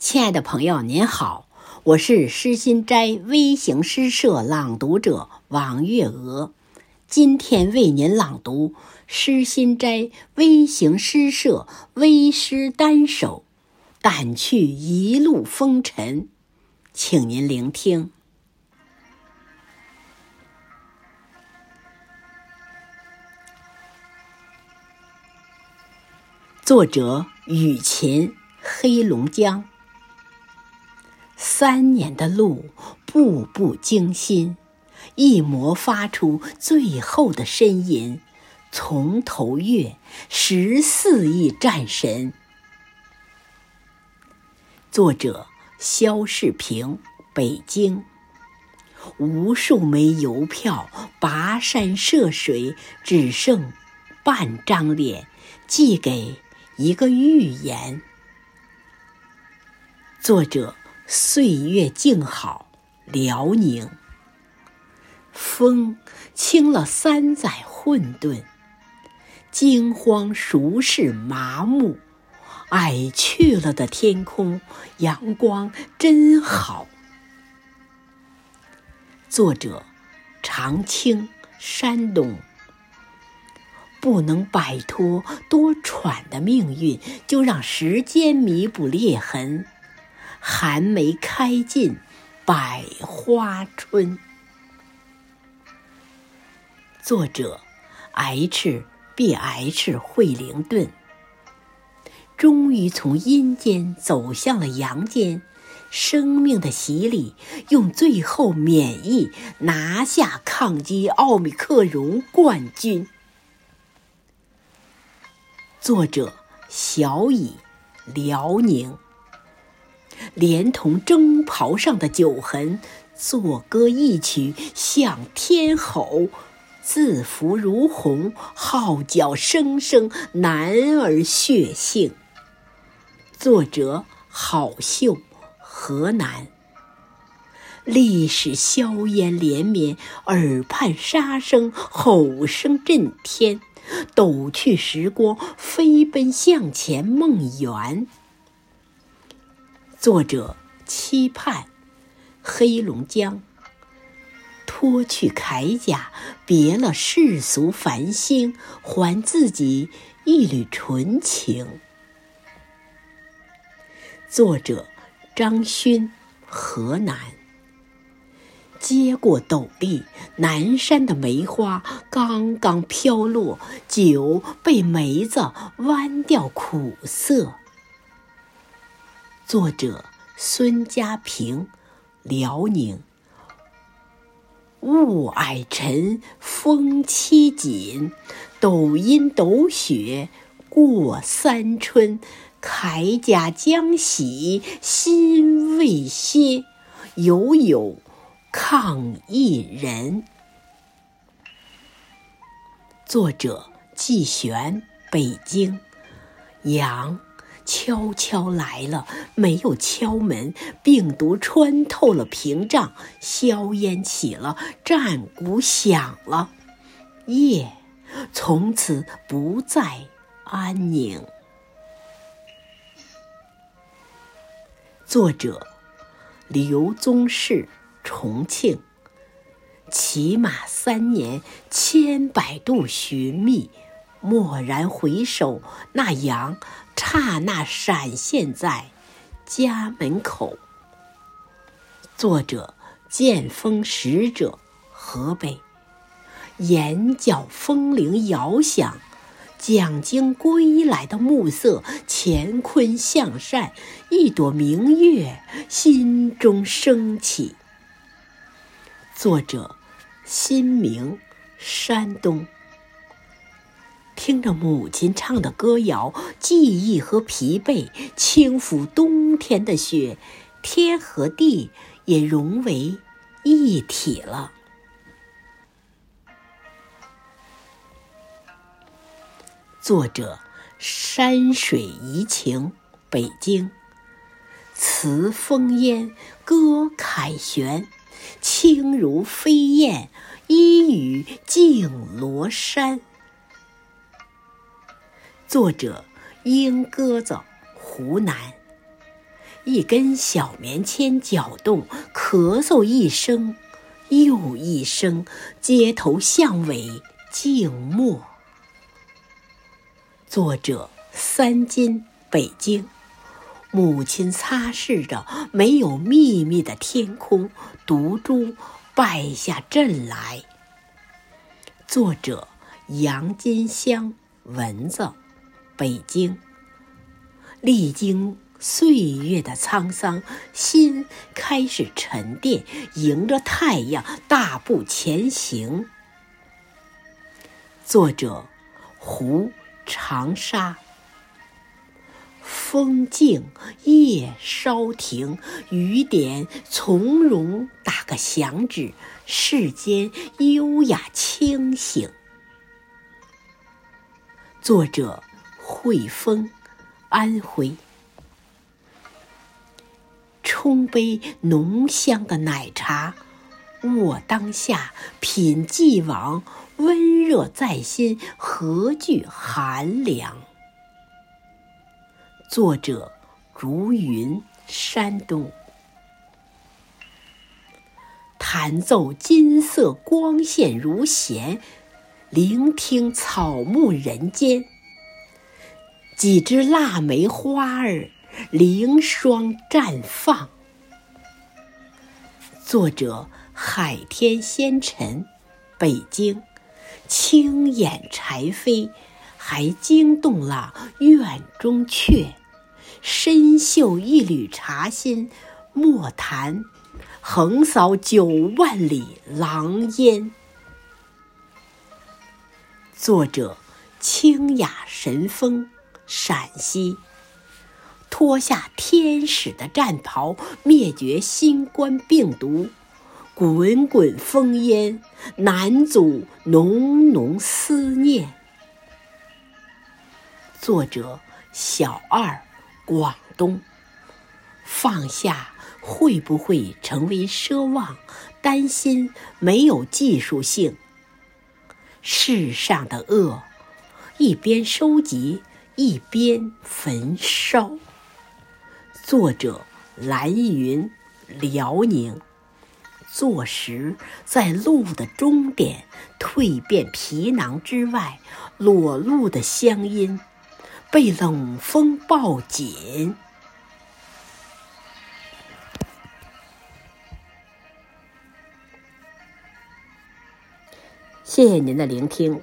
亲爱的朋友，您好，我是诗心斋微型诗社朗读者王月娥，今天为您朗读诗心斋微型诗社微诗单首《掸去一路风尘》，请您聆听。作者：雨琴，黑龙江。三年的路，步步惊心，一磨发出最后的呻吟，从头越十四亿战神。作者：肖世平，北京。无数枚邮票跋山涉水，只剩半张脸，寄给一个预言。作者。岁月静好，辽宁。风清了三载混沌，惊慌熟视麻木，矮去了的天空，阳光真好。作者：长青，山东。不能摆脱多舛的命运，就让时间弥补裂痕。寒梅开尽，百花春。作者：H B H 惠灵顿。终于从阴间走向了阳间，生命的洗礼，用最后免疫拿下抗击奥密克戎冠军。作者：小乙，辽宁。连同征袍上的酒痕，作歌一曲向天吼，字符如虹，号角声声，男儿血性。作者：郝秀，河南。历史硝烟连绵，耳畔杀声，吼声震天，抖去时光，飞奔向前，梦圆。作者期盼，黑龙江。脱去铠甲，别了世俗繁星，还自己一缕纯情。作者张勋，河南。接过斗笠，南山的梅花刚刚飘落，酒被梅子弯掉苦涩。作者孙家平，辽宁。雾霭沉，风凄紧，抖阴抖雪过三春。铠甲将洗，心未歇，犹有抗一人。作者季玄，北京。阳。悄悄来了，没有敲门。病毒穿透了屏障，硝烟起了，战鼓响了，夜从此不再安宁。作者：刘宗士，重庆。骑马三年，千百度寻觅，蓦然回首，那羊。刹那闪现在家门口。作者：剑锋使者，河北。眼角风铃遥响，讲经归来的暮色，乾坤向善，一朵明月心中升起。作者：新明，山东。听着母亲唱的歌谣，记忆和疲惫轻抚冬天的雪，天和地也融为一体了。作者：山水怡情，北京。词风烟，歌凯旋，轻如飞燕，一语净罗衫。作者：鹰鸽子，湖南。一根小棉签搅动，咳嗽一声又一声，街头巷尾静默。作者：三金，北京。母亲擦拭着没有秘密的天空，独珠败下阵来。作者：杨金香，蚊子，北京。历经岁月的沧桑，心开始沉淀，迎着太阳大步前行。作者：胡长沙。风静夜稍停，雨点从容打个响指，世间优雅清醒。作者：汇丰，安徽。冲杯浓香的奶茶，卧当下，品既往，温热在心，何惧寒凉？作者：如云，山东。弹奏金色光线如弦，聆听草木人间。几枝腊梅花儿，凌霜绽放。作者：海天仙尘，北京。青眼柴扉，还惊动了院中雀。深嗅一缕茶心，莫谈横扫九万里狼烟。作者：清雅神风，陕西。脱下天使的战袍，灭绝新冠病毒，滚滚烽烟难阻浓浓思念。作者：小二。广东，放下会不会成为奢望？担心没有技术性。世上的恶，一边收集一边焚烧。作者：蓝云，辽宁。坐实在路的终点，蜕变皮囊之外裸露的乡音。被冷风抱紧。谢谢您的聆听。